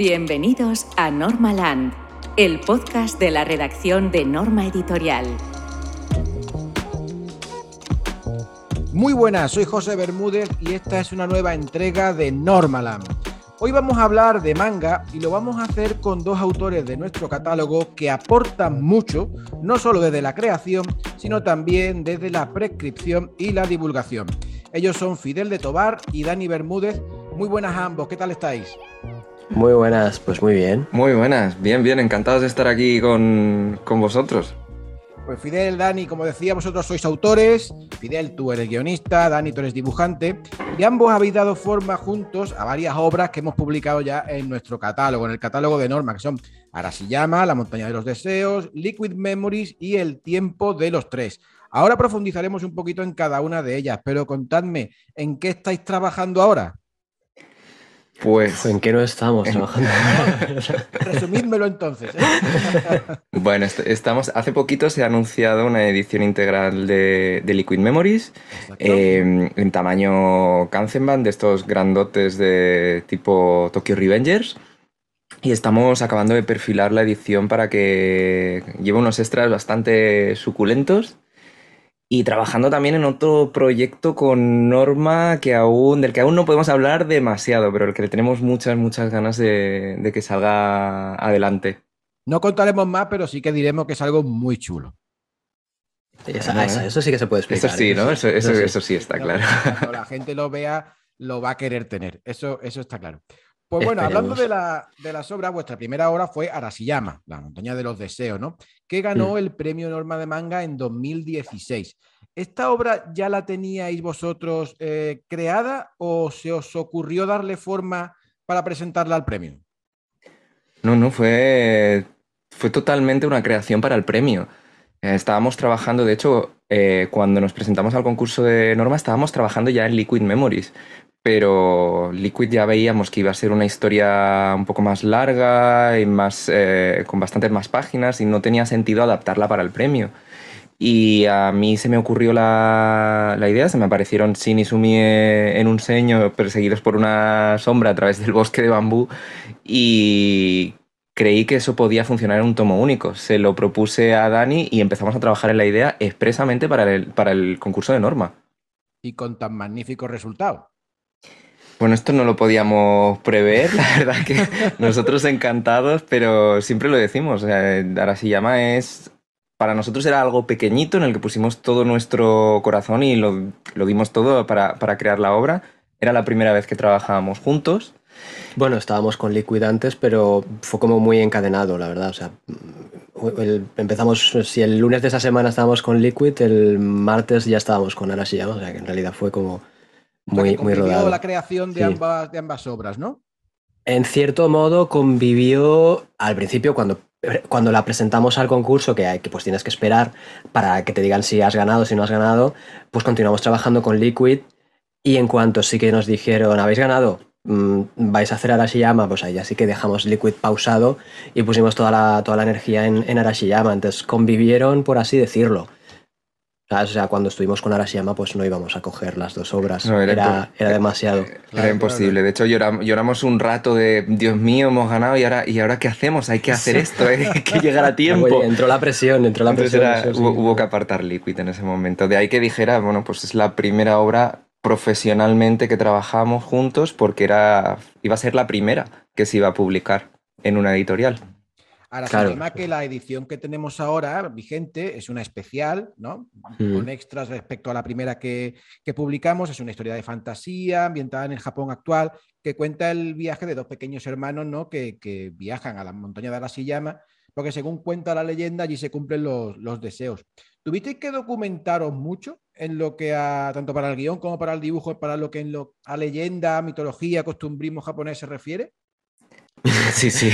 Bienvenidos a Normaland, el podcast de la redacción de Norma Editorial. Muy buenas, soy José Bermúdez y esta es una nueva entrega de Normaland. Hoy vamos a hablar de manga y lo vamos a hacer con dos autores de nuestro catálogo que aportan mucho, no solo desde la creación, sino también desde la prescripción y la divulgación. Ellos son Fidel de Tobar y Dani Bermúdez. Muy buenas a ambos, ¿qué tal estáis? Muy buenas, pues muy bien. Muy buenas, bien, bien, encantados de estar aquí con, vosotros. Pues Fidel, Dani, como decía, vosotros sois autores. Fidel, tú eres guionista, Dani, tú eres dibujante. Y ambos habéis dado forma juntos a varias obras que hemos publicado ya en nuestro catálogo, en el catálogo de Norma, que son Arashiyama, La montaña de los deseos, Liquid Memories y El tiempo de los tres. Ahora profundizaremos un poquito en cada una de ellas, pero contadme, ¿en qué estáis trabajando ahora? Pues. ¿En qué no estamos trabajando? Resumídmelo entonces. bueno, estamos. Hace poquito se ha anunciado una edición integral de, Liquid Memories em, en tamaño Kanzenban, de estos grandotes de tipo Tokyo Revengers. Y estamos acabando de perfilar la edición para que lleve unos extras bastante suculentos y trabajando también en otro proyecto con Norma que aún, del que aún no podemos hablar demasiado, pero el que le tenemos muchas, muchas ganas de, que salga adelante. No contaremos más, pero sí que diremos que es algo muy chulo. eso, sí que se puede explicar. Eso sí, ¿no? Eso, sí está claro. Cuando la gente lo vea, lo va a querer tener. Eso, eso está claro. Pues bueno, hablando de, la, de, las obras, vuestra primera obra fue Arashiyama, la montaña de los deseos, ¿no? Que ganó mm. el premio Norma de Manga en 2016. ¿Esta obra ya la teníais vosotros eh, creada o se os ocurrió darle forma para presentarla al premio? No, no, fue, fue totalmente una creación para el premio. Eh, estábamos trabajando, de hecho, eh, cuando nos presentamos al concurso de Norma, estábamos trabajando ya en Liquid Memories, pero Liquid ya veíamos que iba a ser una historia un poco más larga y más, eh, con bastantes más páginas y no tenía sentido adaptarla para el premio. Y a mí se me ocurrió la, la idea, se me aparecieron Shin y Sumi en un seño perseguidos por una sombra a través del bosque de bambú y creí que eso podía funcionar en un tomo único. Se lo propuse a Dani y empezamos a trabajar en la idea expresamente para el, para el concurso de norma. Y con tan magnífico resultado. Bueno, esto no lo podíamos prever, la verdad que nosotros encantados, pero siempre lo decimos. O sea, llama es. Para nosotros era algo pequeñito en el que pusimos todo nuestro corazón y lo, dimos todo para, crear la obra. Era la primera vez que trabajábamos juntos. Bueno, estábamos con Liquid antes, pero fue como muy encadenado, la verdad. O sea, empezamos, si el lunes de esa semana estábamos con Liquid, el martes ya estábamos con Arashiyama, o sea que en realidad fue como muy, muy rodado. la creación de, ambas, de ambas obras, ¿no? En cierto modo convivió al principio cuando, cuando la presentamos al concurso, que, hay, que pues tienes que esperar para que te digan si has ganado, si no has ganado, pues continuamos trabajando con Liquid y en cuanto sí que nos dijeron, habéis ganado, mm, vais a hacer Arashiyama, pues ahí ya sí que dejamos Liquid pausado y pusimos toda la, toda la energía en, en Arashiyama, entonces convivieron, por así decirlo. O sea, cuando estuvimos con Arashiyama, pues no íbamos a coger las dos obras. era, demasiado. Era imposible. De hecho, lloramos, un rato de, Dios mío, hemos ganado y ahora, ¿y ahora qué hacemos? Hay que hacer esto, ¿eh? hay que llegar a tiempo. entró la presión, entró la presión. hubo, que apartar Liquid en ese momento. De ahí que dijera, bueno, pues es la primera obra profesionalmente que trabajamos juntos porque era, iba a ser la primera que se iba a publicar en una editorial. Ahora, claro. tema que la edición que tenemos ahora vigente es una especial, ¿no? Mm. Con extras respecto a la primera que, publicamos. Es una historia de fantasía ambientada en el Japón actual que cuenta el viaje de dos pequeños hermanos, ¿no? Que, viajan a la montaña de Arashiyama, porque según cuenta la leyenda, allí se cumplen los, los deseos. ¿Tuvisteis que documentaros mucho en lo que a, tanto para el guion como para el dibujo, para lo que en lo, a leyenda, mitología, costumbrismo japonés se refiere? Sí, sí.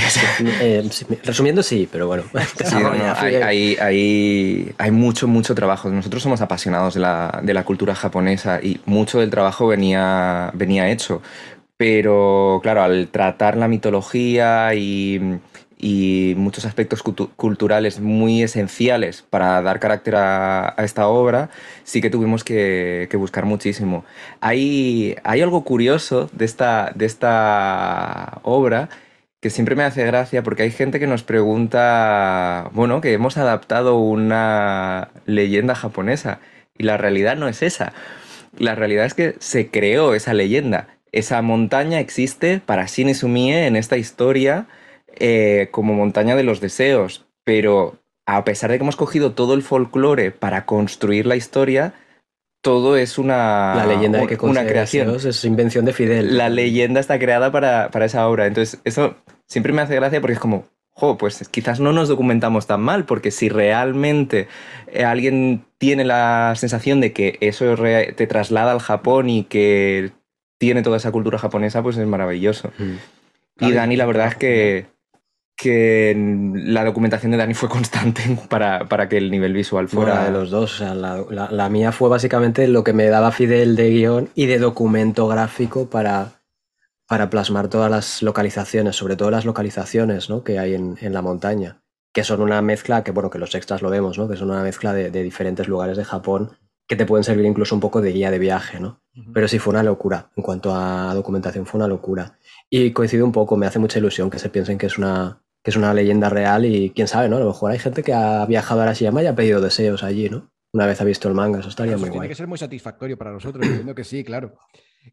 Eh, resumiendo, sí, pero bueno. hay, mucho, mucho trabajo. Nosotros somos apasionados de la, cultura japonesa y mucho del trabajo venía, venía hecho. Pero claro, al tratar la mitología y, muchos aspectos culturales muy esenciales para dar carácter a, esta obra, sí que tuvimos que, buscar muchísimo. Hay, hay algo curioso de esta, de esta obra que siempre me hace gracia porque hay gente que nos pregunta, bueno, que hemos adaptado una leyenda japonesa y la realidad no es esa. La realidad es que se creó esa leyenda. Esa montaña existe para Shin en esta historia eh, como montaña de los deseos, pero a pesar de que hemos cogido todo el folclore para construir la historia, todo es una, la leyenda de que una creación. Es invención de Fidel. La leyenda está creada para, para, esa obra. Entonces, eso siempre me hace gracia porque es como, jo, pues quizás no nos documentamos tan mal, porque si realmente eh, alguien tiene la sensación de que eso te traslada al Japón y que tiene toda esa cultura japonesa, pues es maravilloso. Mm. Y Dani, la verdad es que que la documentación de Dani fue constante para, que el nivel visual fuera... de los dos, o sea, la, mía fue básicamente lo que me daba Fidel de guion y de documento gráfico para, para plasmar todas las localizaciones, sobre todo las localizaciones ¿no? que hay en, la montaña, que son una mezcla, que bueno, que los extras lo vemos, ¿no? que son una mezcla de, diferentes lugares de Japón que te pueden servir incluso un poco de guía de viaje, ¿no? Pero sí fue una locura, en cuanto a documentación fue una locura. Y coincide un poco, me hace mucha ilusión que se piensen que es una, que es una leyenda real y quién sabe, ¿no? A lo mejor hay gente que ha viajado a Arashiyama y ha pedido deseos allí, ¿no? Una vez ha visto el manga, eso estaría muy muy tiene que ser muy satisfactorio para nosotros, entiendo que sí, claro.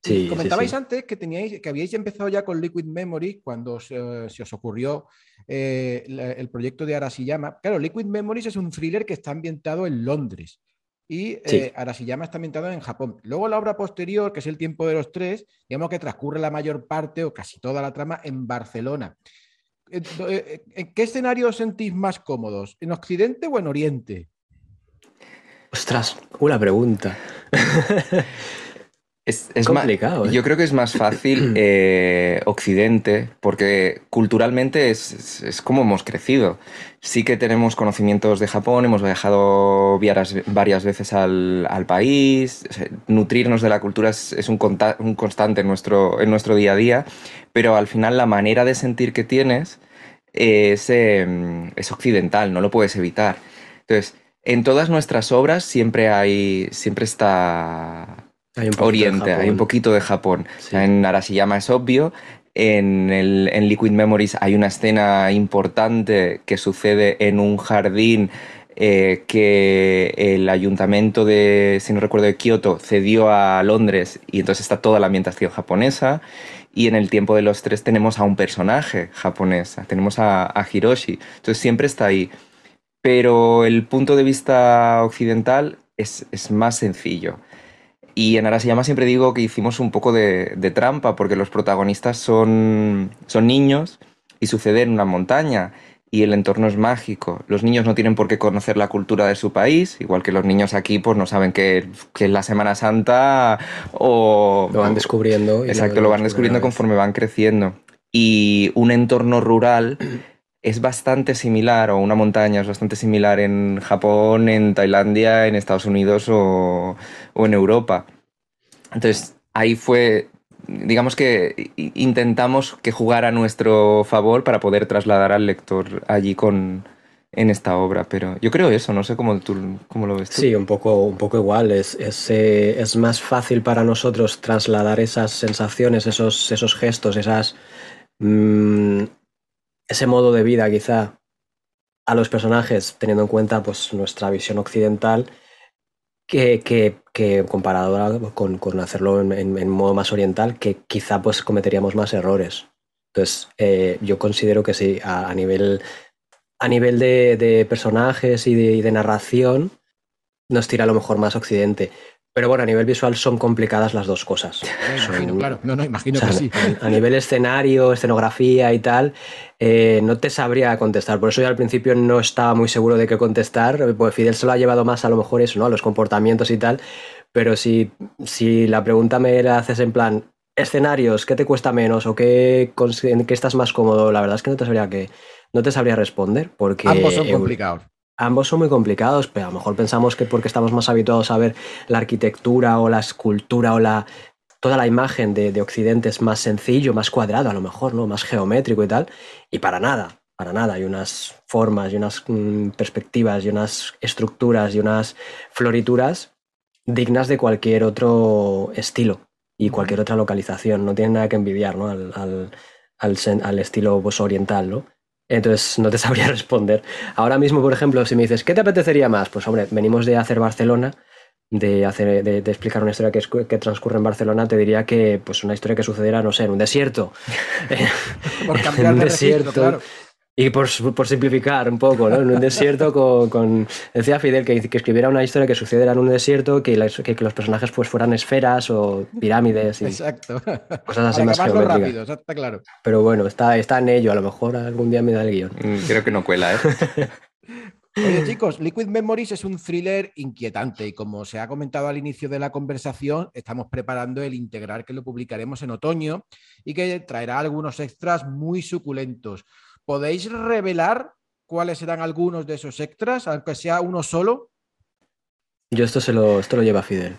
Sí, comentabais antes que teníais, que habíais empezado ya con Liquid Memory cuando se, os ocurrió eh, el proyecto de Arashiyama. Claro, Liquid Memories es un thriller que está ambientado en Londres y eh, Arashiyama está ambientado en Japón. Luego la obra posterior, que es El tiempo de los tres, digamos que transcurre la mayor parte o casi toda la trama en Barcelona. Eh, eh, ¿En qué escenario os sentís más cómodos? ¿En Occidente o en Oriente? Ostras, una pregunta. Es, complicado. ¿eh? Yo creo que es más fácil Occidente, porque culturalmente es, como hemos crecido. Sí que tenemos conocimientos de Japón, hemos viajado varias, veces al, país, nutrirnos de la cultura es, un, un, constante en nuestro, en nuestro día a día, pero al final la manera de sentir que tienes es, em, es occidental, no lo puedes evitar. Entonces, en todas nuestras obras siempre hay, siempre está Oriente, hay un poquito de Japón. en Arashiyama es obvio, en, el, en Liquid Memories hay una escena importante que sucede en un jardín eh, que el ayuntamiento de, si no recuerdo, de Kioto cedió a Londres y entonces está toda la ambientación japonesa. Y en el tiempo de los tres tenemos a un personaje japonés, tenemos a, Hiroshi. Entonces siempre está ahí. Pero el punto de vista occidental es, más sencillo. Y en Arashiyama siempre digo que hicimos un poco de, de, trampa, porque los protagonistas son, son niños y sucede en una montaña y el entorno es mágico. Los niños no tienen por qué conocer la cultura de su país, igual que los niños aquí pues no saben que, es la Semana Santa o... Lo van descubriendo. exacto, lo, van descubriendo conforme van creciendo. Y un entorno rural es bastante similar, o una montaña es bastante similar en Japón, en Tailandia, en Estados Unidos o, o en Europa. Entonces, ahí fue digamos que intentamos que jugara a nuestro favor para poder trasladar al lector allí con, en esta obra, pero yo creo eso, no sé cómo, tú, cómo lo ves tú. Sí, un poco, un poco igual, es, es, eh, es, más fácil para nosotros trasladar esas sensaciones, esos, esos gestos, esas, mm, ese modo de vida quizá a los personajes, teniendo en cuenta pues, nuestra visión occidental que, que, comparado con, con hacerlo en, modo más oriental, que quizá pues cometeríamos más errores. Entonces, eh, yo considero que sí, a, nivel, a nivel de, personajes y de, y de, narración, nos tira a lo mejor más occidente. Pero bueno, a nivel visual son complicadas las dos cosas. claro. No, no, imagino que sí. A nivel escenario, escenografía y tal, eh, no te sabría contestar. Por eso yo al principio no estaba muy seguro de qué contestar. Pues Fidel se lo ha llevado más a lo mejor eso, ¿no? A los comportamientos y tal. Pero si, si la pregunta me la haces en plan, escenarios, ¿qué te cuesta menos? ¿O qué, en qué estás más cómodo? La verdad es que no te sabría que no te sabría responder. Porque Ambos son complicados ambos son muy complicados, pero a lo mejor pensamos que porque estamos más habituados a ver la arquitectura o la escultura o la toda la imagen de, Occidente es más sencillo, más cuadrado a lo mejor, ¿no? Más geométrico y tal. Y para nada, para nada. Hay unas formas y unas mm, perspectivas y unas estructuras y unas florituras dignas de cualquier otro estilo y cualquier otra localización. No tienen nada que envidiar ¿no? al, al, estilo oriental, ¿no? Entonces no te sabría responder. Ahora mismo, por ejemplo, si me dices, ¿qué te apetecería más? Pues hombre, venimos de hacer Barcelona, de, hacer, de, explicar una historia que, que, transcurre en Barcelona, te diría que pues una historia que sucediera, no sé, en un desierto. por cambiar en un desierto, claro. Y por, por, simplificar un poco, ¿no? En un desierto con, con decía Fidel que, que, escribiera una historia que sucediera en un desierto, que, que, los personajes pues fueran esferas o pirámides y Exacto. cosas así más geométricas. Rápido, está claro. Pero bueno, está, está en ello, a lo mejor algún día me da el guion. Mm, creo que no cuela, ¿eh? Oye, chicos, Liquid Memories es un thriller inquietante y como se ha comentado al inicio de la conversación, estamos preparando el integral que lo publicaremos en otoño y que traerá algunos extras muy suculentos. ¿Podéis revelar cuáles serán algunos de esos extras, aunque sea uno solo? Yo esto se lo, esto lo lleva Fidel.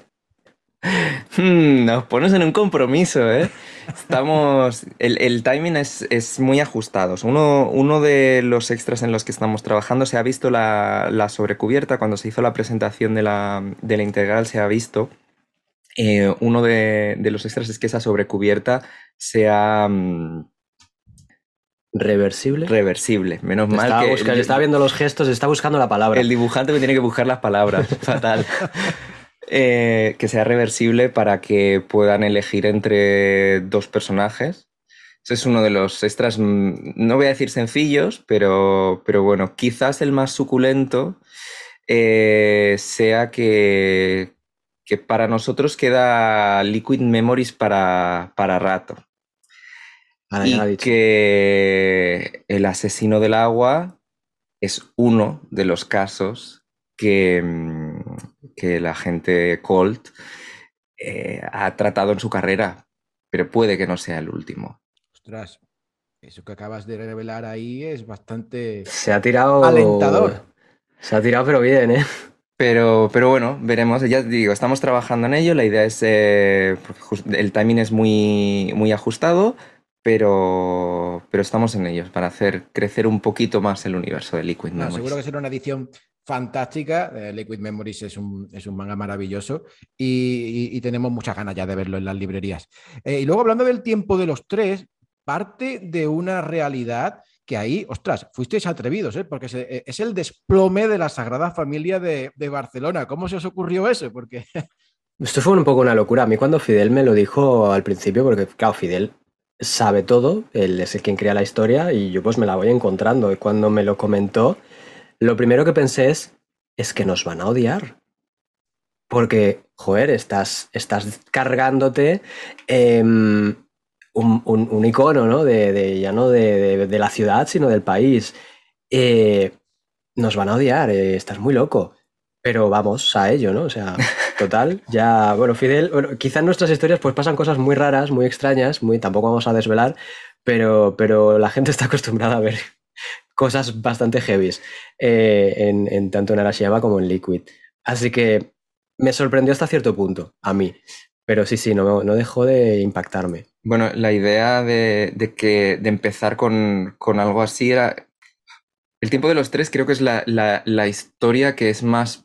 Hmm, nos pones en un compromiso, ¿eh? Estamos. El, timing es, muy ajustado. Uno, uno, de los extras en los que estamos trabajando se ha visto la, sobrecubierta. Cuando se hizo la presentación de la, integral, se ha visto. Eh, uno de, los extras es que esa sobrecubierta sea. Mm, Reversible. Reversible, menos mal que. Buscando, está viendo los gestos, está buscando la palabra. El dibujante me tiene que buscar las palabras. Fatal. Eh, que sea reversible para que puedan elegir entre dos personajes. Ese es uno de los extras, mm, no voy a decir sencillos, pero, pero bueno, quizás el más suculento eh, sea que, que para nosotros queda Liquid Memories para, para rato y que el asesino del agua es uno de los casos que, mm, que la gente Colt eh, ha tratado en su carrera, pero puede que no sea el último. Ostras, eso que acabas de revelar ahí es bastante se ha tirado alentador. Se ha tirado pero bien, ¿eh? Pero, pero bueno, veremos. Ya digo, estamos trabajando en ello. La idea es. Eh, el timing es muy, muy ajustado pero, pero estamos en ellos para hacer crecer un poquito más el universo de Liquid Memories. seguro que será una edición fantástica. Eh, Liquid Memories es un, es un manga maravilloso y, tenemos muchas ganas ya de verlo en las librerías. Eh, y luego hablando del tiempo de los tres, parte de una realidad que ahí, ostras, fuisteis atrevidos, ¿eh? porque eh, es el desplome de la Sagrada Familia de, de Barcelona. ¿Cómo se os ocurrió eso? Porque... Esto fue un poco una locura. A mí cuando Fidel me lo dijo al principio, porque claro, Fidel sabe todo, él es el quien crea la historia y yo pues me la voy encontrando. Y cuando me lo comentó, lo primero que pensé es, es que nos van a odiar. Porque, joder, estás, estás cargándote em, un, icono, ¿no? De, ya no de, la ciudad, sino del país. Eh, nos van a odiar, eh, estás muy loco. Pero vamos a ello, ¿no? O sea, total, ya, bueno, Fidel, bueno, quizá en nuestras historias pues pasan cosas muy raras, muy extrañas, muy, tampoco vamos a desvelar, pero, pero la gente está acostumbrada a ver cosas bastante heavies, eh, en, tanto en Arashiyama como en Liquid. Así que me sorprendió hasta cierto punto, a mí. Pero sí, sí, no, no dejó de impactarme. Bueno, la idea de, que, de empezar con, algo así era... El tiempo de los tres creo que es la, la historia que es más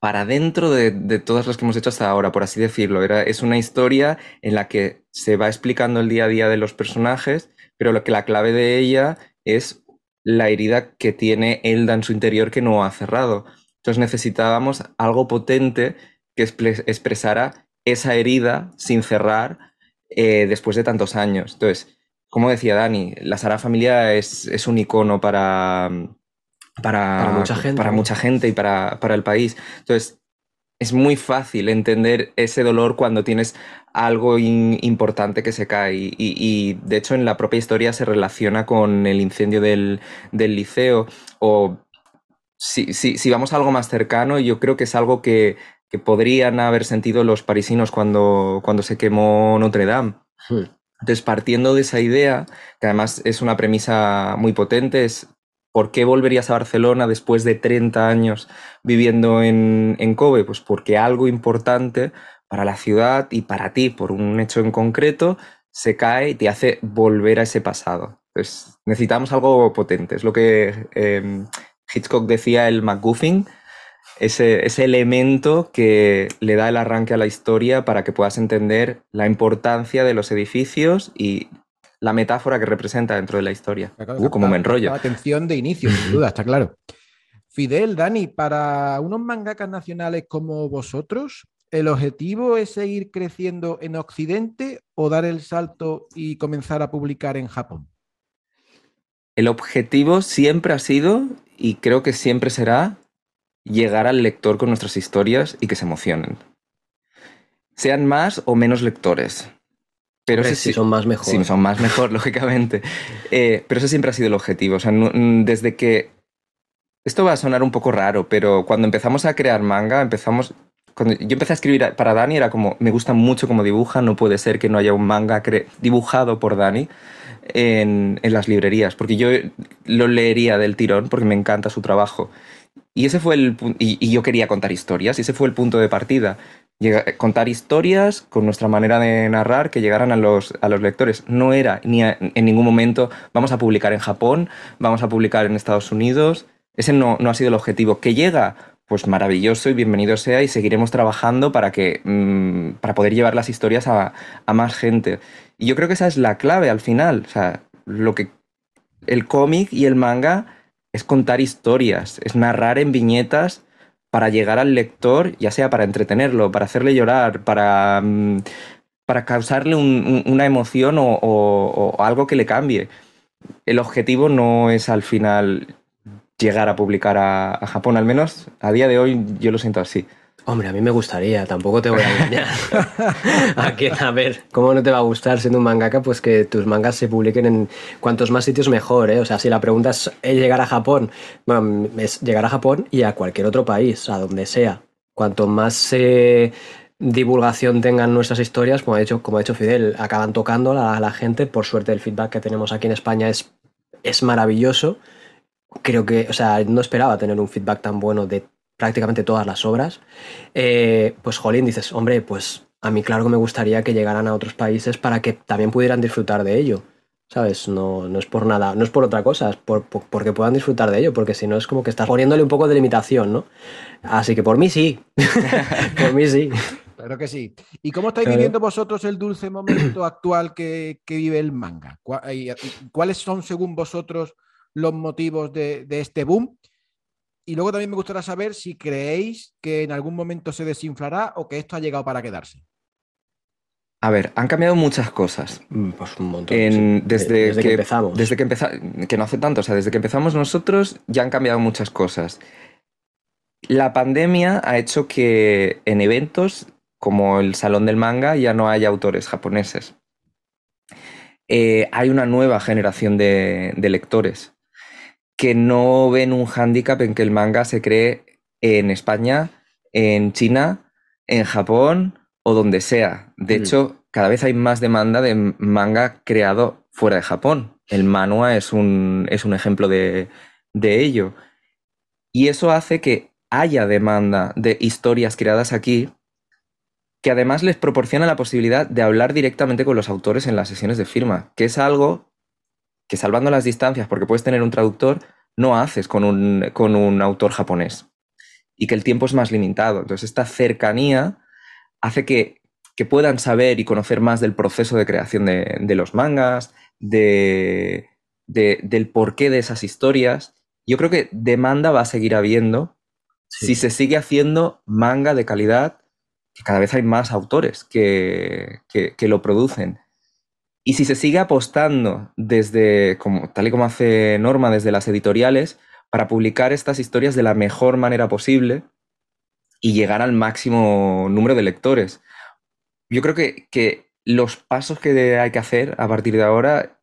para dentro de, todas las que hemos hecho hasta ahora, por así decirlo. Era, es una historia en la que se va explicando el día a día de los personajes, pero lo que la clave de ella es la herida que tiene Elda en su interior que no ha cerrado. Entonces necesitábamos algo potente que expresara esa herida sin cerrar eh, después de tantos años. Entonces, como decía Dani, la Sara Familia es, es un icono para, para, mucha gente, para mucha gente y para, el país. Entonces, es muy fácil entender ese dolor cuando tienes algo importante que se cae. Y, de hecho, en la propia historia se relaciona con el incendio del, liceo. O si, si, vamos a algo más cercano, yo creo que es algo que, podrían haber sentido los parisinos cuando, cuando se quemó Notre Dame. Hmm. Entonces, partiendo de esa idea, que además es una premisa muy potente, es ¿Por qué volverías a Barcelona después de 30 años viviendo en, en Kobe? Pues porque algo importante para la ciudad y para ti, por un hecho en concreto, se cae y te hace volver a ese pasado. Necesitamos algo potente. Es lo que em, Hitchcock decía el MacGuffin, ese, ese, elemento que le da el arranque a la historia para que puedas entender la importancia de los edificios y la metáfora que representa dentro de la historia. Uh, como me enrollo. Atención de inicio, sin duda, está claro. Fidel, Dani, para unos mangakas nacionales como vosotros, ¿el objetivo es seguir creciendo en Occidente o dar el salto y comenzar a publicar en Japón? El objetivo siempre ha sido, y creo que siempre será, llegar al lector con nuestras historias y que se emocionen. Sean más o menos lectores. Pero si son más mejor. Sí, son más mejor, lógicamente. Eh, pero ese siempre ha sido el objetivo. O sea, desde que esto va a sonar un poco raro, pero cuando empezamos a crear manga, empezamos... Cuando yo empecé a escribir para Dani era como, me gusta mucho cómo dibuja, no puede ser que no haya un manga dibujado por Dani en, las librerías, porque yo lo leería del tirón porque me encanta su trabajo. Y ese fue el y, y yo quería contar historias, y ese fue el punto de partida. Contar historias con nuestra manera de narrar que llegaran a los, a los lectores. No era ni en ningún momento vamos a publicar en Japón, vamos a publicar en Estados Unidos, ese no, ha sido el objetivo. ¿Que llega? Pues maravilloso y bienvenido sea y seguiremos trabajando para, que, mm, para poder llevar las historias a, más gente. Y yo creo que esa es la clave al final. O sea, lo que el cómic y el manga es contar historias, es narrar en viñetas para llegar al lector, ya sea para entretenerlo, para hacerle llorar, para, mm, para causarle una emoción o, algo que le cambie. El objetivo no es al final llegar a publicar a, Japón, al menos a día de hoy yo lo siento así. Hombre, a mí me gustaría, tampoco te voy a engañar. a, ver, ¿cómo no te va a gustar siendo un mangaka? Pues que tus mangas se publiquen en cuantos más sitios mejor, ¿eh? O sea, si la pregunta es llegar a Japón, bueno, es llegar a Japón y a cualquier otro país, a donde sea. Cuanto más eh, divulgación tengan nuestras historias, como ha dicho, como ha dicho Fidel, acaban tocando a la, gente. Por suerte, el feedback que tenemos aquí en España es, es maravilloso creo que, o sea, no esperaba tener un feedback tan bueno de prácticamente todas las obras. Eh, pues, jolín, dices, hombre, pues a mí claro que me gustaría que llegaran a otros países para que también pudieran disfrutar de ello. ¿Sabes? No, no es por nada, no es por otra cosa, es por, porque puedan disfrutar de ello, porque si no es como que estás poniéndole un poco de limitación, ¿no? Así que por mí sí, por mí sí. Claro que sí. ¿Y cómo estáis viviendo vosotros el dulce momento actual que, que vive el manga? ¿Cuáles son, según vosotros, los motivos de, este boom. Y luego también me gustaría saber si creéis que en algún momento se desinflará o que esto ha llegado para quedarse. A ver, han cambiado muchas cosas. Mm, pues un montón. desde, que, empezamos. Desde que empezamos. Que no hace tanto. O sea, desde que empezamos nosotros ya han cambiado muchas cosas. La pandemia ha hecho que en eventos como el Salón del Manga ya no haya autores japoneses. Eh, hay una nueva generación de lectores que no ven un hándicap en que el manga se cree en España, en China, en Japón o donde sea. De mm. hecho, cada vez hay más demanda de manga creado fuera de Japón. El manua es un, es un ejemplo de, de ello. Y eso hace que haya demanda de historias creadas aquí que además les proporciona la posibilidad de hablar directamente con los autores en las sesiones de firma, que es algo que salvando las distancias, porque puedes tener un traductor, no haces con un, autor japonés. Y que el tiempo es más limitado. Entonces, esta cercanía hace que, puedan saber y conocer más del proceso de creación de, los mangas, de, del porqué de esas historias. Yo creo que demanda va a seguir habiendo si se sigue haciendo manga de calidad, que cada vez hay más autores que, que lo producen. Y si se sigue apostando desde, como, tal y como hace Norma, desde las editoriales, para publicar estas historias de la mejor manera posible y llegar al máximo número de lectores. Yo creo que, que los pasos que hay que hacer a partir de ahora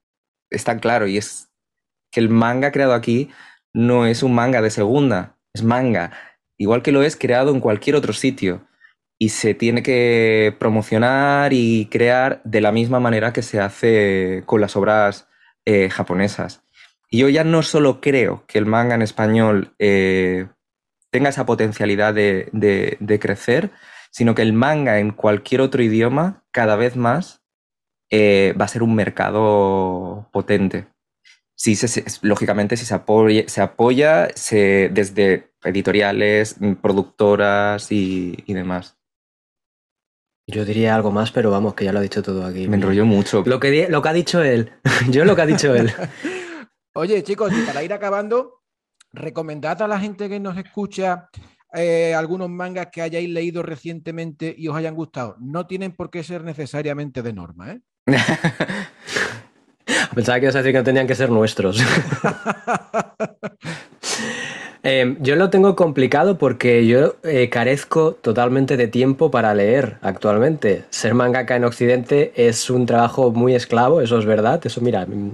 están claros y es que el manga creado aquí no es un manga de segunda, es manga, igual que lo es creado en cualquier otro sitio y se tiene que promocionar y crear de la misma manera que se hace con las obras eh, japonesas. Y yo ya no solo creo que el manga en español eh, tenga esa potencialidad de, crecer, sino que el manga en cualquier otro idioma cada vez más eh, va a ser un mercado potente. Sí, lógicamente, si se apoya, se apoya desde editoriales, productoras y demás. Yo diría algo más, pero vamos, que ya lo ha dicho todo aquí. Me enrolló mucho. Lo que, lo que ha dicho él. Yo lo que ha dicho él. Oye, chicos, y para ir acabando, recomendad a la gente que nos escucha eh, algunos mangas que hayáis leído recientemente y os hayan gustado. No tienen por qué ser necesariamente de norma, ¿eh? Pensaba que ibas a decir que no tenían que ser nuestros. Em, yo lo tengo complicado porque yo eh, carezco totalmente de tiempo para leer actualmente. Ser mangaka en Occidente es un trabajo muy esclavo, eso es verdad. Eso, mira, mm,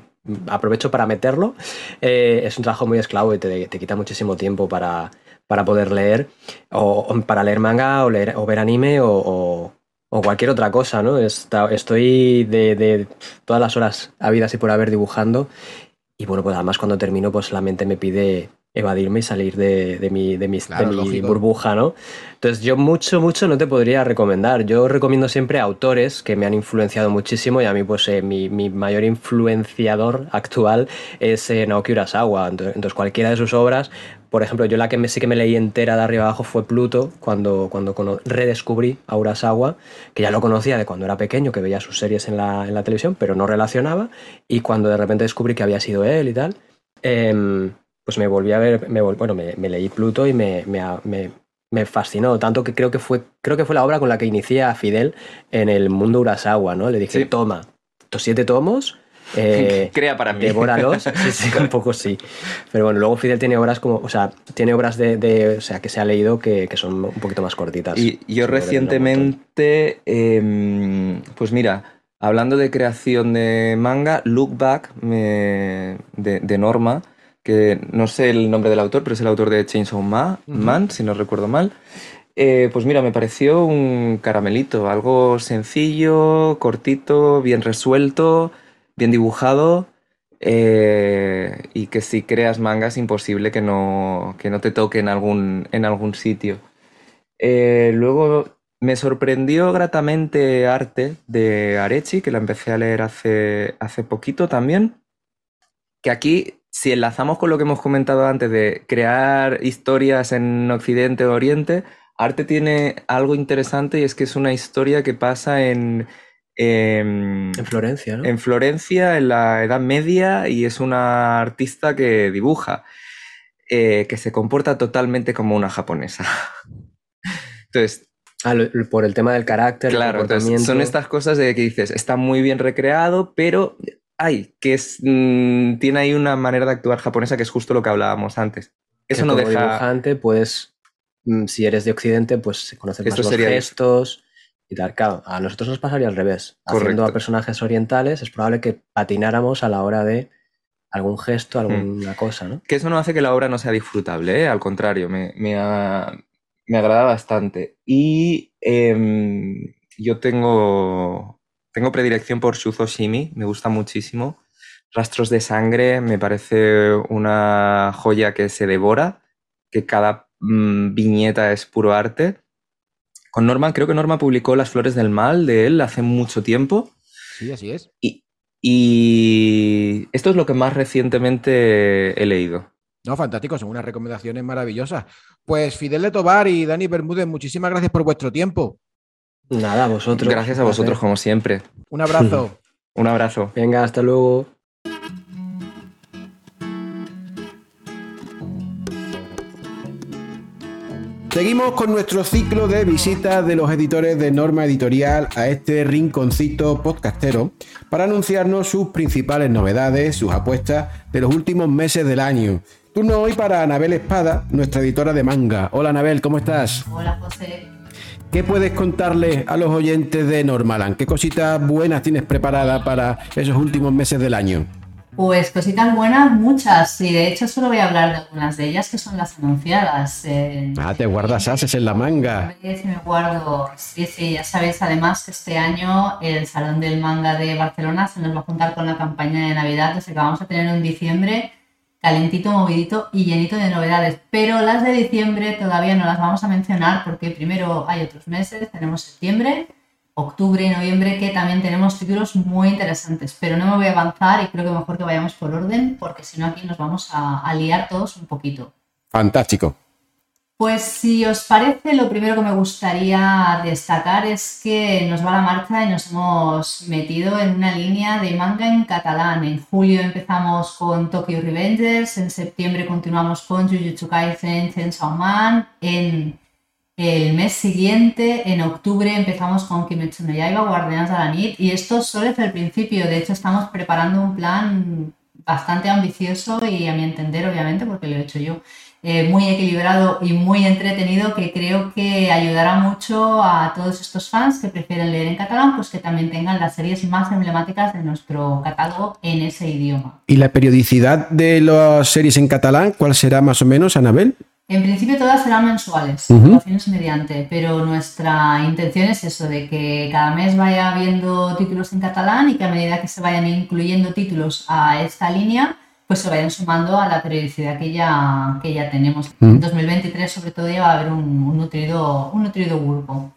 aprovecho para meterlo. Eh, es un trabajo muy esclavo y te, quita muchísimo tiempo para, para poder leer, o, para leer manga, o, ver anime, o, cualquier otra cosa, ¿no? estoy de, de, todas las horas habidas y por haber dibujando. Y bueno, pues además cuando termino, pues la mente me pide evadirme y salir de, mi, de, mi burbuja, ¿no? Entonces yo mucho, mucho no te podría recomendar. Yo recomiendo siempre autores que me han influenciado muchísimo y a mí pues eh, mi, mayor influenciador actual es eh, Naoki Urasawa. Entonces cualquiera de sus obras, por ejemplo, yo la que me, sí que me leí entera de arriba abajo fue Pluto, cuando, cuando redescubrí a Urasawa, que ya lo conocía de cuando era pequeño, que veía sus series en la, en la televisión, pero no relacionaba, y cuando de repente descubrí que había sido él y tal. Eh, pues me volví a ver, me, bueno, me, leí Pluto y me, me, fascinó, tanto que creo que, fue, creo que fue la obra con la que inicié a Fidel en el mundo Urasawa, ¿no? Le dije, toma, estos siete tomos, eh, Crea para mí. Devóralos. Sí, sí, un poco sí. Pero bueno, luego Fidel tiene obras como, o sea, tiene obras de, o sea, que se ha leído que, son un poquito más cortitas. Y yo recientemente, em, pues mira, hablando de creación de manga, Look Back de, de Norma, que no sé el nombre del autor, pero es el autor de Chainsaw Man, si no recuerdo mal. Eh, pues mira, me pareció un caramelito, algo sencillo, cortito, bien resuelto, bien dibujado. Eh, y que si creas manga es imposible que no, que no te toque en algún, en algún sitio. Eh, luego me sorprendió gratamente Arte de Arechi, que la empecé a leer hace, hace poquito también. Que aquí si enlazamos con lo que hemos comentado antes de crear historias en Occidente o Oriente, Arte tiene algo interesante y es que es una historia que pasa en... en Florencia, ¿no? En Florencia, en la Edad Media, y es una artista que dibuja, eh, que se comporta totalmente como una japonesa. Entonces, Ah, por el tema del carácter. Claro, son estas cosas de que dices, está muy bien recreado, pero hay, que es, mm, tiene ahí una manera de actuar japonesa que es justo lo que hablábamos antes. Eso no como deja. dibujante, pues, mm, si eres de Occidente, pues conoces más los gestos y tal. Claro, a nosotros nos pasaría al revés. Haciendo a personajes orientales, es probable que patináramos a la hora de algún gesto, mm. alguna cosa, ¿no? Que eso no hace que la obra no sea disfrutable, ¿eh? al contrario, me, me, me agrada bastante. Y em, yo tengo tengo predilección por Shuzo Shimi, me gusta muchísimo. Rastros de sangre me parece una joya que se devora, que cada mm, viñeta es puro arte. Con Norma, creo que Norma publicó Las Flores del Mal de él hace mucho tiempo. Sí, así es. Y, y esto es lo que más recientemente he leído. No, fantástico, son unas recomendaciones maravillosas. Pues Fidel de Tobar y Dani Bermúdez, muchísimas gracias por vuestro tiempo. Nada, a vosotros. Gracias a vosotros, como siempre. Un abrazo. Un abrazo. Venga, hasta luego. Seguimos con nuestro ciclo de visitas de los editores de Norma Editorial a este rinconcito podcastero para anunciarnos sus principales novedades, sus apuestas de los últimos meses del año. Turno hoy para Anabel Espada, nuestra editora de manga. Hola Anabel, ¿cómo estás? Hola José, ¿Qué puedes contarle a los oyentes de Normalan? ¿Qué cositas buenas tienes preparadas para esos últimos meses del año? Pues cositas buenas, muchas. Y de hecho solo voy a hablar de algunas de ellas que son las anunciadas. ah, te guardas ases en la manga. Sí, me guardo. Sí, sí, ya sabéis además que este año el Salón del Manga de Barcelona se nos va a juntar con la campaña de Navidad que vamos a tener en diciembre calentito, movidito y llenito de novedades. Pero las de diciembre todavía no las vamos a mencionar porque primero hay otros meses, tenemos septiembre, octubre y noviembre que también tenemos títulos muy interesantes. Pero no me voy a avanzar y creo que mejor que vayamos por orden porque si no aquí nos vamos a, liar todos un poquito. Fantástico. Pues si os parece, lo primero que me gustaría destacar es que nos va la marcha y nos hemos metido en una línea de manga en catalán. En julio empezamos con Tokyo Revengers, en septiembre continuamos con Jujutsu Kaisen, Chainsaw Man, en el mes siguiente, en octubre, empezamos con Kimetsu no Yaiba, Guardianes de la Nit, y esto solo es el principio. De hecho, estamos preparando un plan bastante ambicioso y a mi entender, obviamente, porque lo he hecho yo, eh, muy equilibrado y muy entretenido que creo que ayudará mucho a todos estos fans que prefieren leer en catalán, pues que también tengan las series más emblemáticas de nuestro catálogo en ese idioma. ¿Y la periodicidad de las series en catalán, cuál será más o menos, Anabel? En principio todas serán mensuales, uh mediante, pero nuestra intención es eso, de que cada mes vaya habiendo títulos en catalán y que a medida que se vayan incluyendo títulos a esta línea, pues se vayan sumando a la periodicidad que ya, que ya tenemos. En 2023 sobre todo ya va a haber un, nutrido, un nutrido grupo.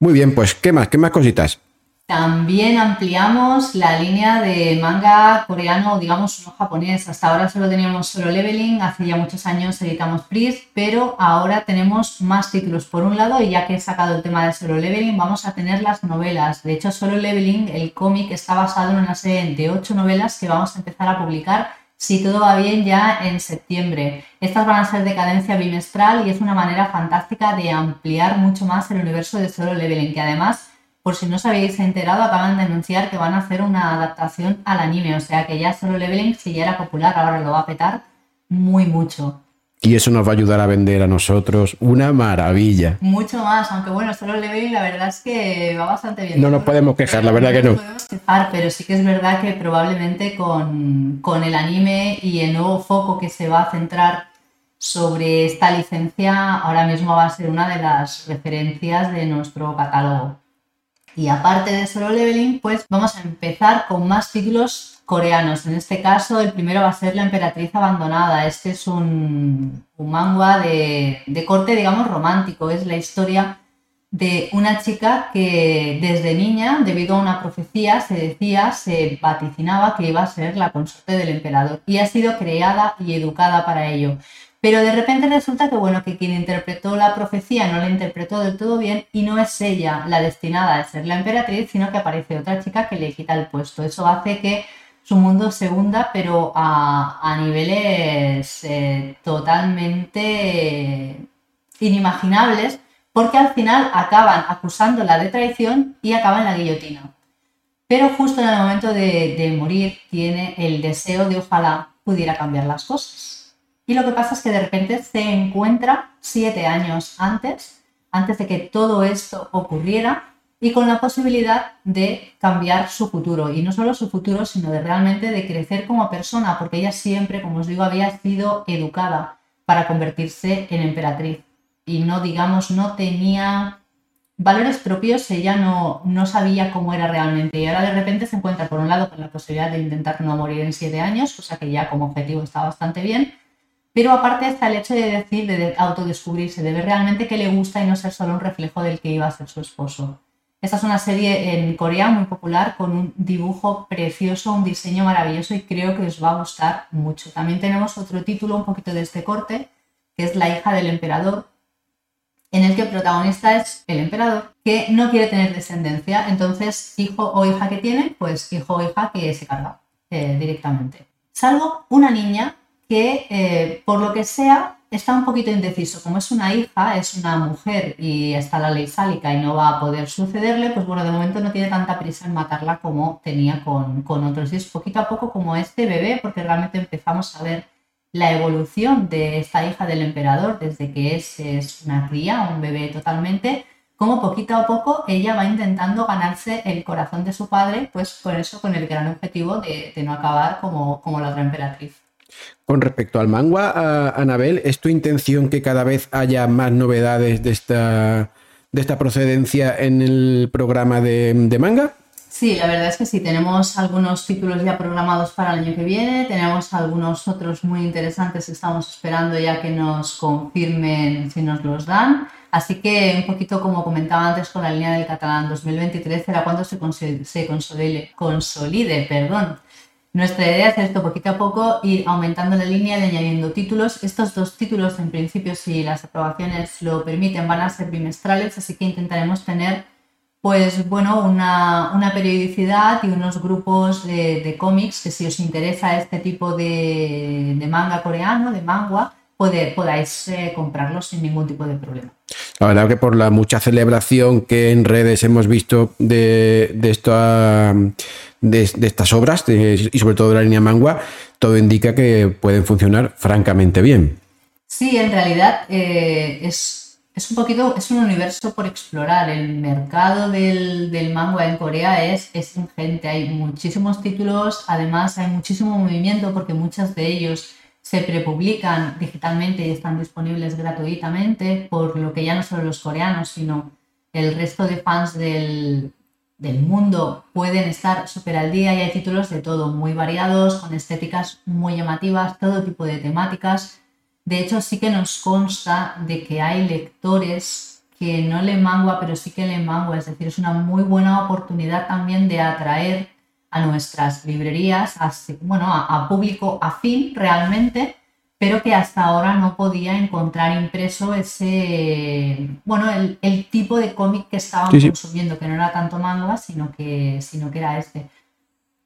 Muy bien, pues ¿qué más? ¿Qué más cositas? También ampliamos la línea de manga coreano, digamos, no japonés. Hasta ahora solo teníamos solo leveling, hace ya muchos años editamos Priest, pero ahora tenemos más títulos. Por un lado, y ya que he sacado el tema de solo leveling, vamos a tener las novelas. De hecho, solo leveling, el cómic, está basado en una serie de ocho novelas que vamos a empezar a publicar si todo va bien ya en septiembre. Estas van a ser de cadencia bimestral y es una manera fantástica de ampliar mucho más el universo de solo leveling, que además por si no os habéis enterado, acaban de anunciar que van a hacer una adaptación al anime, o sea que ya solo Leveling, si ya era popular, ahora lo va a petar muy mucho. Y eso nos va a ayudar a vender a nosotros una maravilla. Mucho más, aunque bueno, solo Leveling la verdad es que va bastante bien. No nos podemos quejar, la verdad que no. No podemos quejar, pero sí que es verdad que probablemente con, con el anime y el nuevo foco que se va a centrar sobre esta licencia, ahora mismo va a ser una de las referencias de nuestro catálogo. Y aparte de solo leveling, pues vamos a empezar con más títulos coreanos. En este caso, el primero va a ser La Emperatriz Abandonada. Este es un, un manga de, de corte, digamos, romántico. Es la historia de una chica que desde niña, debido a una profecía, se decía, se vaticinaba que iba a ser la consorte del emperador y ha sido creada y educada para ello. Pero de repente resulta que, bueno, que quien interpretó la profecía no la interpretó del todo bien y no es ella la destinada a ser la emperatriz, sino que aparece otra chica que le quita el puesto. Eso hace que su mundo se hunda, pero a, niveles eh, totalmente inimaginables, porque al final acaban acusándola de traición y acaba en la guillotina. Pero justo en el momento de morir tiene el deseo de ojalá pudiera cambiar las cosas y lo que pasa es que de repente se encuentra siete años antes, antes de que todo esto ocurriera, y con la posibilidad de cambiar su futuro. Y no solo su futuro, sino de realmente de crecer como persona, porque ella siempre, como os digo, había sido educada para convertirse en emperatriz. Y no, digamos, no tenía valores propios, ella no, no sabía cómo era realmente. Y ahora de repente se encuentra, por un lado, con la posibilidad de intentar no morir en siete años, cosa que ya como objetivo está bastante bien pero aparte está el hecho de decir, de autodescubrirse, de ver realmente qué le gusta y no ser solo un reflejo del que iba a ser su esposo. Esta es una serie en Corea muy popular con un dibujo precioso, un diseño maravilloso y creo que os va a gustar mucho. También tenemos otro título un poquito de este corte, que es La hija del emperador, en el que el protagonista es el emperador, que no quiere tener descendencia. Entonces, hijo o hija que tiene, pues hijo o hija que se carga eh, directamente. Salvo una niña que eh, por lo que sea está un poquito indeciso. Como es una hija, es una mujer y está la ley sálica y no va a poder sucederle, pues bueno, de momento no tiene tanta prisa en matarla como tenía con, con otros. Y es poquito a poco como este bebé, porque realmente empezamos a ver la evolución de esta hija del emperador desde que es, es una cría, un bebé totalmente, como poquito a poco ella va intentando ganarse el corazón de su padre, pues por eso con el gran objetivo de, de no acabar como, como la otra emperatriz. Con respecto al manga, Anabel, ¿es tu intención que cada vez haya más novedades de esta, de esta procedencia en el programa de, manga? Sí, la verdad es que sí, tenemos algunos títulos ya programados para el año que viene, tenemos algunos otros muy interesantes que estamos esperando ya que nos confirmen si nos los dan. Así que un poquito como comentaba antes con la línea del catalán 2023 será cuando se, se consolide, consolide perdón, Nuestra idea es esto, poquito a poco ir aumentando la línea y añadiendo títulos. Estos dos títulos, en principio, si las aprobaciones lo permiten, van a ser bimestrales, así que intentaremos tener, pues bueno, una, periodicidad y unos grupos de, cómics que si os interesa este tipo de, manga coreano, de manga, podáis eh, comprarlos sin ningún tipo de problema. La verdad que por la mucha celebración que en redes hemos visto de, de, de, estas obras y sobre todo de la línea mangua, todo indica que pueden funcionar francamente bien. Sí, en realidad eh, es, un poquito, es un universo por explorar. El mercado del, del manga en Corea es, es ingente, hay muchísimos títulos, además hay muchísimo movimiento porque muchos de ellos se prepublican digitalmente y están disponibles gratuitamente, por lo que ya no solo los coreanos, sino el resto de fans del, del mundo pueden estar súper al día y hay títulos de todo, muy variados, con estéticas muy llamativas, todo tipo de temáticas. De hecho, sí que nos consta de que hay lectores que no leen manga, pero sí que leen manga, es decir, es una muy buena oportunidad también de atraer a nuestras librerías, a, bueno, a público afín realmente, pero que hasta ahora no podía encontrar impreso ese, bueno, el, tipo de cómic que estaban consumiendo, que no era tanto manga, sino que, sino que era este.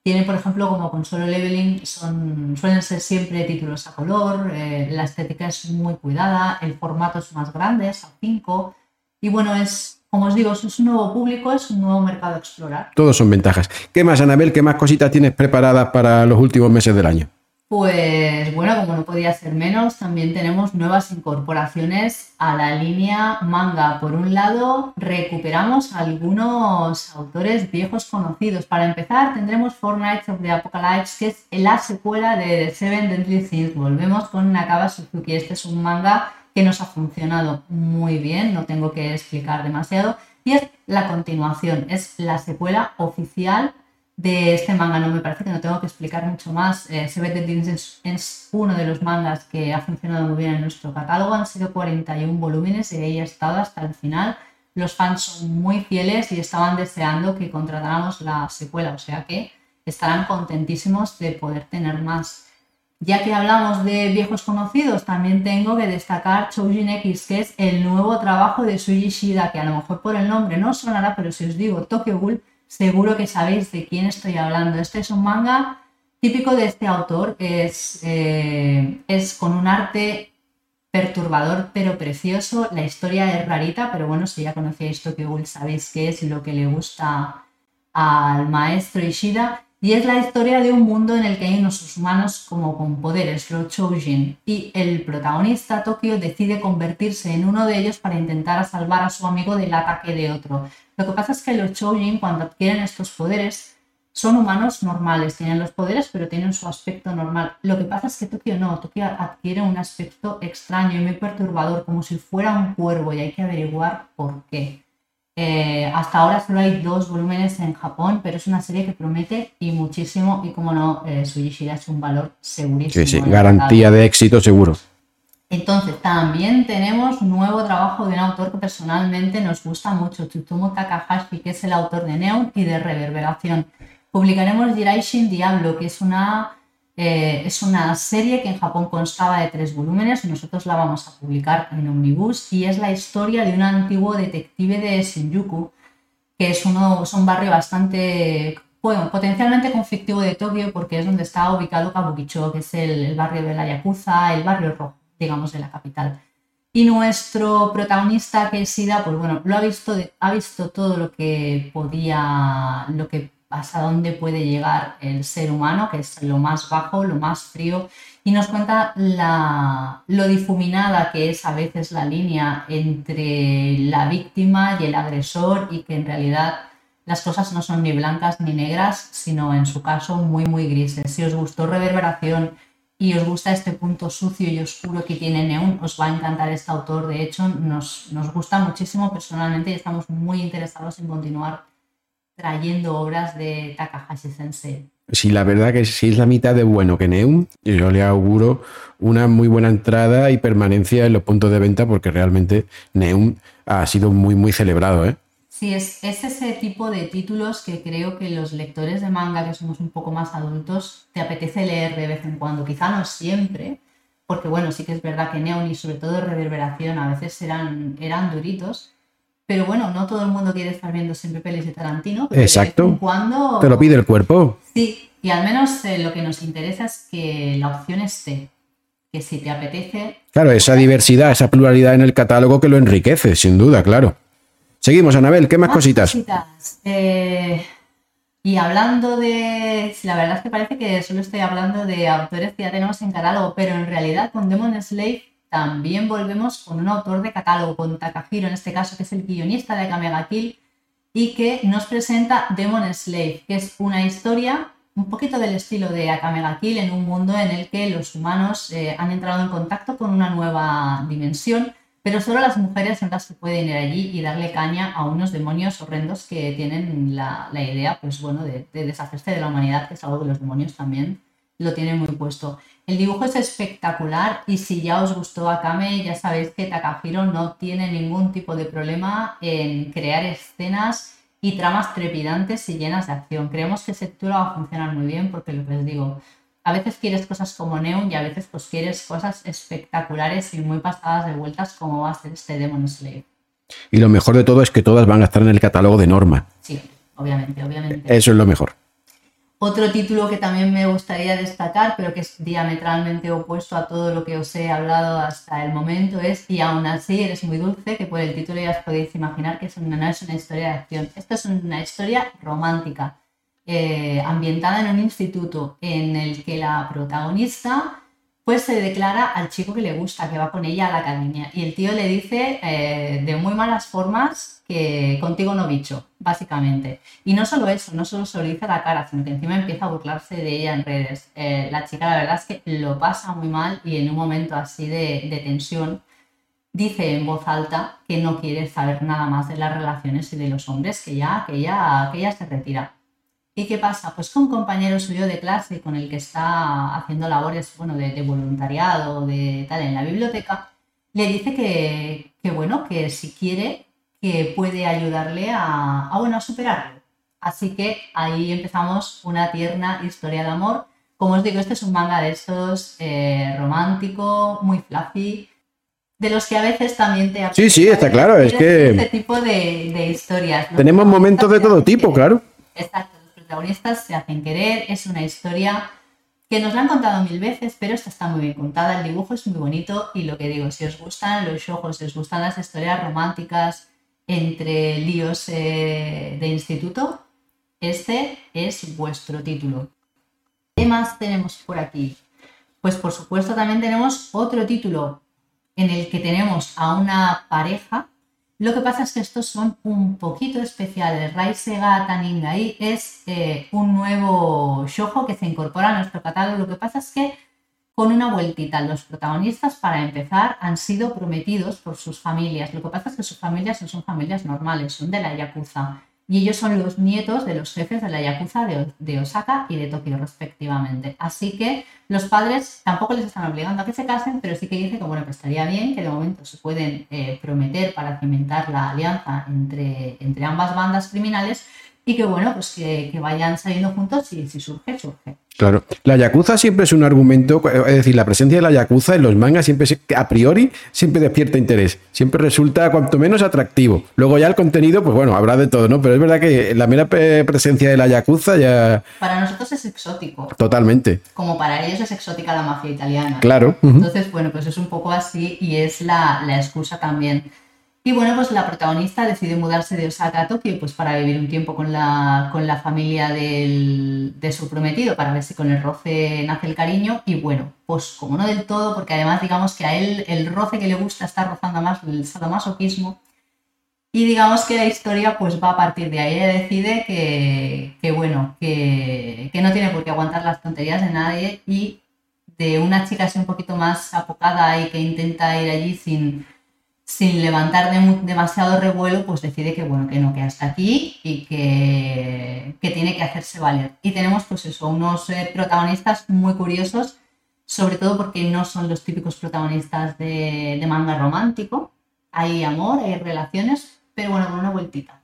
Tiene, por ejemplo, como con solo leveling, son, suelen ser siempre títulos a color, eh, la estética es muy cuidada, el formato es más grande, es a 5, y bueno, es, como os digo, es un nuevo público, es un nuevo mercado a explorar. Todos son ventajas. ¿Qué más, Anabel? ¿Qué más cositas tienes preparadas para los últimos meses del año? Pues bueno, como no podía ser menos, también tenemos nuevas incorporaciones a la línea manga. Por un lado, recuperamos algunos autores viejos conocidos. Para empezar, tendremos Four Nights of the Apocalypse, que es la secuela de The Seven Deadly Things. Volvemos con Nakaba Suzuki. Este es un manga que nos ha funcionado muy bien, no tengo que explicar demasiado. Y es la continuación, es la secuela oficial de este manga. No me parece que no tengo que explicar mucho más. Eh, se ve que es, uno de los mangas que ha funcionado muy bien en nuestro catálogo. Han sido 41 volúmenes y ahí ha estado hasta el final. Los fans son muy fieles y estaban deseando que contratáramos la secuela, o sea que estarán contentísimos de poder tener más. Ya que hablamos de viejos conocidos, también tengo que destacar Choujin X, que es el nuevo trabajo de Suji Shida, que a lo mejor por el nombre no sonará, pero si os digo Tokyo Ghoul, seguro que sabéis de quién estoy hablando. Este es un manga típico de este autor, es, eh, es con un arte perturbador pero precioso. La historia es rarita, pero bueno, si ya conocéis Tokyo Ghoul sabéis qué es lo que le gusta al maestro Ishida. Y es la historia de un mundo en el que hay unos humanos como con poderes, los Choujin. Y el protagonista, Tokio, decide convertirse en uno de ellos para intentar salvar a su amigo del ataque de otro. Lo que pasa es que los Choujin, cuando adquieren estos poderes, son humanos normales, tienen los poderes, pero tienen su aspecto normal. Lo que pasa es que Tokio no, Tokio adquiere un aspecto extraño y muy perturbador, como si fuera un cuervo, y hay que averiguar por qué. Eh, hasta ahora solo hay dos volúmenes en Japón, pero es una serie que promete y muchísimo, y como no, eh, Sujishira es un valor segurísimo. Sí, sí, garantía de éxito seguro. Entonces, también tenemos nuevo trabajo de un autor que personalmente nos gusta mucho, Tsutomu Takahashi, que es el autor de Neon y de Reverberación. Publicaremos Jiraishin Diablo, que es una, eh, es una serie que en Japón constaba de tres volúmenes, nosotros la vamos a publicar en Omnibus, y es la historia de un antiguo detective de Shinjuku, que es, uno, es un barrio bastante bueno, potencialmente conflictivo de Tokio porque es donde está ubicado Kabukicho, que es el, el barrio de la Yakuza, el barrio rojo digamos, de la capital. Y nuestro protagonista, que es Sida, pues bueno, lo ha visto, ha visto todo lo que podía, lo que hasta dónde puede llegar el ser humano, que es lo más bajo, lo más frío, y nos cuenta la, lo difuminada que es a veces la línea entre la víctima y el agresor y que en realidad las cosas no son ni blancas ni negras, sino en su caso muy, muy grises. Si os gustó Reverberación, y os gusta este punto sucio y oscuro que tiene Neon, os va a encantar este autor. De hecho, nos, nos gusta muchísimo personalmente y estamos muy interesados en continuar trayendo obras de Takahashi Sensei. Sí, la verdad que si es la mitad de bueno que Neum, yo le auguro una muy buena entrada y permanencia en los puntos de venta porque realmente Neum ha sido muy, muy celebrado. ¿eh? Sí, es, es, ese tipo de títulos que creo que los lectores de manga, que somos un poco más adultos, te apetece leer de vez en cuando. Quizá no siempre, porque bueno, sí que es verdad que Neon y sobre todo Reverberación a veces eran, eran duritos, pero bueno, no todo el mundo quiere estar viendo siempre pelis de Tarantino. Exacto. De vez en cuando... Te lo pide el cuerpo. Sí, y al menos eh, lo que nos interesa es que la opción esté, que si te apetece... Claro, esa diversidad, esa pluralidad en el catálogo que lo enriquece, sin duda, claro. Seguimos, Anabel, ¿qué más, cositas? cositas? Eh, y hablando de. La verdad es que parece que solo estoy hablando de autores que ya tenemos en catálogo, pero en realidad con Demon Slave también volvemos con un autor de catálogo, con Takahiro en este caso, que es el guionista de Kamega Kill, y que nos presenta Demon Slave, que es una historia un poquito del estilo de Akamega Kill en un mundo en el que los humanos eh, han entrado en contacto con una nueva dimensión pero solo las mujeres son las que pueden ir allí y darle caña a unos demonios horrendos que tienen la, idea, pues bueno, de, deshacerse de la humanidad, que es algo que los demonios también lo tienen muy puesto. El dibujo es espectacular y si ya os gustó Akame, ya sabéis que Takahiro no tiene ningún tipo de problema en crear escenas y tramas trepidantes y llenas de acción. Creemos que título va a funcionar muy bien porque lo que os digo, a veces quieres cosas como Neon y a veces pues quieres cosas espectaculares y muy pasadas de vueltas como va a ser este Demon Slave. Y lo mejor de todo es que todas van a estar en el catálogo de Norma. Sí, obviamente, obviamente. Eso es lo mejor. Otro título que también me gustaría destacar, pero que es diametralmente opuesto a todo lo que os he hablado hasta el momento, es Y aún así eres muy dulce, que por el título ya os podéis imaginar que es una, no es una historia de acción. Esto es una historia romántica eh, ambientada en un instituto en el que la protagonista pues se declara al chico que le gusta, que va con ella a la academia. Y el tío le dice eh, de muy malas formas que contigo no bicho, básicamente. Y no solo eso, no solo se lo dice a la cara, sino que encima empieza a burlarse de ella en redes. Eh, la chica la verdad es que lo pasa muy mal y en un momento así de, tensión dice en voz alta que no quiere saber nada más de las relaciones y de los hombres, que ya, que ya, que ya se retira. ¿Y qué pasa? Pues que un compañero suyo de clase con el que está haciendo labores bueno, de, voluntariado, de tal, en la biblioteca, le dice que, bueno, que si quiere, que puede ayudarle a, bueno, a superarlo. Así que ahí empezamos una tierna historia de amor. Como os digo, este es un manga de estos eh, romántico, muy fluffy, de los que a veces también te... Sí, sí, está claro, es que... Este tipo de, historias. Tenemos momentos de todo tipo, claro. Exacto protagonistas se hacen querer, es una historia que nos la han contado mil veces, pero esta está muy bien contada, el dibujo es muy bonito y lo que digo, si os gustan los ojos, si os gustan las historias románticas entre líos eh, de instituto, este es vuestro título. ¿Qué más tenemos por aquí? Pues por supuesto también tenemos otro título en el que tenemos a una pareja lo que pasa es que estos son un poquito especiales. Raisega Taningai es eh, un nuevo shojo que se incorpora a nuestro catálogo. Lo que pasa es que con una vueltita, los protagonistas para empezar han sido prometidos por sus familias. Lo que pasa es que sus familias no son familias normales, son de la Yakuza y ellos son los nietos de los jefes de la Yakuza de, Osaka y de Tokio respectivamente. Así que los padres tampoco les están obligando a que se casen, pero sí que dicen que bueno, estaría bien, que de momento se pueden eh, prometer para cimentar la alianza entre, entre ambas bandas criminales y que bueno, pues que, vayan saliendo juntos y si surge, surge. Claro, la Yakuza siempre es un argumento, es decir, la presencia de la Yakuza en los mangas siempre, a priori, siempre despierta interés, siempre resulta cuanto menos atractivo. Luego ya el contenido, pues bueno, habrá de todo, ¿no? Pero es verdad que la mera presencia de la Yakuza ya... Para nosotros es exótico. Totalmente. Como para ellos es exótica la mafia italiana. Claro. Entonces, bueno, pues es un poco así y es la, la excusa también. Y bueno, pues la protagonista decide mudarse de Osaka a Tokio pues para vivir un tiempo con la, con la familia de su prometido, para ver si con el roce nace el cariño. Y bueno, pues como no del todo, porque además digamos que a él el roce que le gusta está rozando más el sadomasoquismo. Y digamos que la historia pues va a partir de ahí. Ella decide que, bueno, que, que no tiene por qué aguantar las tonterías de nadie y de una chica así un poquito más apocada y que intenta ir allí sin sin levantar demasiado revuelo, pues decide que bueno, que no, que hasta aquí y que, tiene que hacerse valer. Y tenemos pues eso, unos eh, protagonistas muy curiosos, sobre todo porque no son los típicos protagonistas de, manga romántico. Hay amor, hay relaciones, pero bueno, con una vueltita.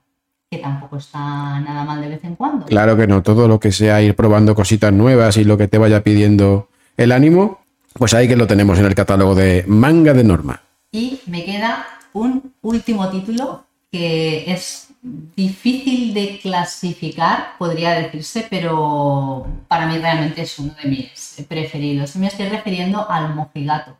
que tampoco está nada mal de vez en cuando. Claro que no, todo lo que sea ir probando cositas nuevas y lo que te vaya pidiendo el ánimo, pues ahí que lo tenemos en el catálogo de manga de norma. Y me queda un último título que es difícil de clasificar, podría decirse, pero para mí realmente es uno de mis preferidos. Me estoy refiriendo al Mojigato.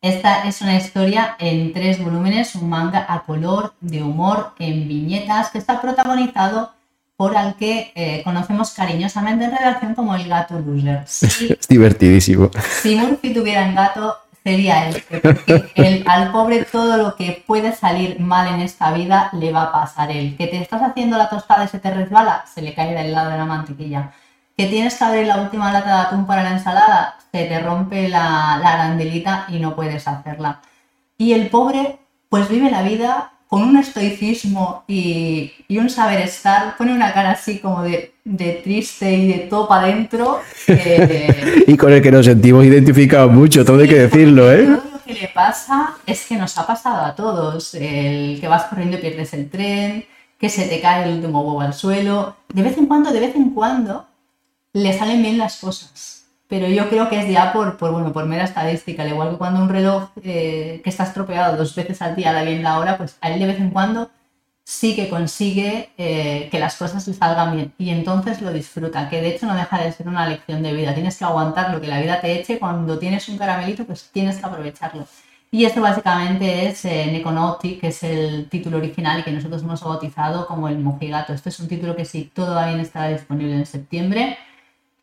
Esta es una historia en tres volúmenes, un manga a color, de humor, en viñetas, que está protagonizado por al que eh, conocemos cariñosamente en relación como el gato loser. es divertidísimo. Si Murphy tuviera un gato, sería él. Porque al pobre todo lo que puede salir mal en esta vida le va a pasar él. Que te estás haciendo la tostada y se te resbala, se le cae del lado de la mantequilla. Que tienes que abrir la última lata de atún para la ensalada, se te rompe la, la arandelita y no puedes hacerla. Y el pobre, pues vive la vida con un estoicismo y, un saber estar, pone una cara así como de, triste y de todo para adentro. y con el que nos sentimos identificados mucho, todo hay que decirlo, ¿eh? Todo lo que le pasa es que nos ha pasado a todos. El que vas corriendo y pierdes el tren, que se te cae el último huevo al suelo. De vez en cuando, de vez en cuando, le salen bien las cosas pero yo creo que es ya por, por, bueno, por mera estadística, al igual que cuando un reloj eh, que está estropeado dos veces al día da bien la hora, pues a él de vez en cuando sí que consigue eh, que las cosas le salgan bien y entonces lo disfruta, que de hecho no deja de ser una lección de vida, tienes que aguantar lo que la vida te eche, cuando tienes un caramelito pues tienes que aprovecharlo. Y esto básicamente es eh, Nekonoti, que es el título original y que nosotros hemos bautizado como el Mojigato. Este es un título que sí, todo va bien estará disponible en septiembre.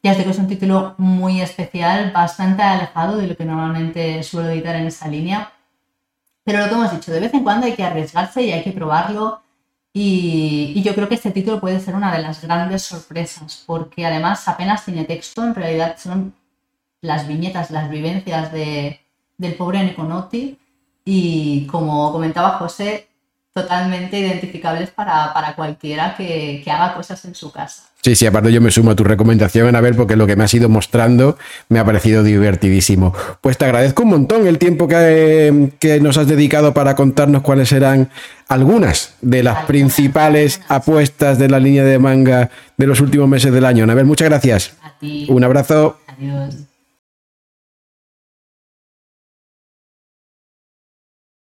Ya os digo, es un título muy especial, bastante alejado de lo que normalmente suelo editar en esa línea. Pero lo que hemos dicho, de vez en cuando hay que arriesgarse y hay que probarlo. Y, yo creo que este título puede ser una de las grandes sorpresas, porque además apenas tiene texto, en realidad son las viñetas, las vivencias de, del pobre Neconotti. Y como comentaba José, totalmente identificables para, cualquiera que, haga cosas en su casa. Sí, sí, aparte yo me sumo a tu recomendación, a ver, porque lo que me has ido mostrando me ha parecido divertidísimo. Pues te agradezco un montón el tiempo que, que nos has dedicado para contarnos cuáles serán algunas de las principales apuestas de la línea de manga de los últimos meses del año. A ver, muchas gracias. A ti. Un abrazo. Adiós.